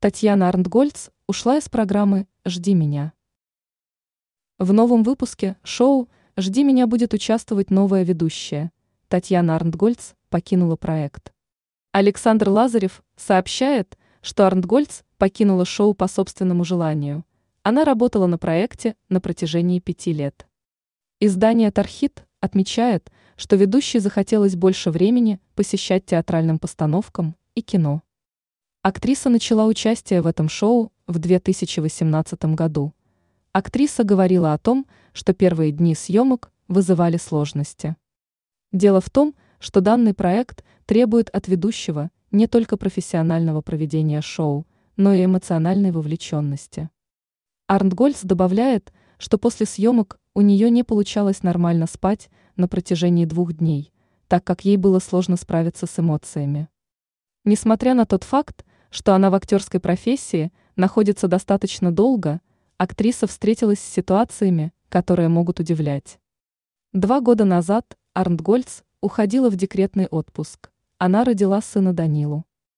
Татьяна Арндгольц ушла из программы «Жди меня». В новом выпуске шоу «Жди меня» будет участвовать новая ведущая. Татьяна Арндгольц покинула проект. Александр Лазарев сообщает, что Арндгольц покинула шоу по собственному желанию. Она работала на проекте на протяжении пяти лет. Издание «Тархит» отмечает, что ведущей захотелось больше времени посещать театральным постановкам и кино. Актриса начала участие в этом шоу в 2018 году. Актриса говорила о том, что первые дни съемок вызывали сложности. Дело в том, что данный проект требует от ведущего не только профессионального проведения шоу, но и эмоциональной вовлеченности. Арндгольц добавляет, что после съемок у нее не получалось нормально спать на протяжении двух дней, так как ей было сложно справиться с эмоциями. Несмотря на тот факт, что она в актерской профессии находится достаточно долго, актриса встретилась с ситуациями, которые могут удивлять. Два года назад Арндгольц уходила в декретный отпуск. Она родила сына Данилу.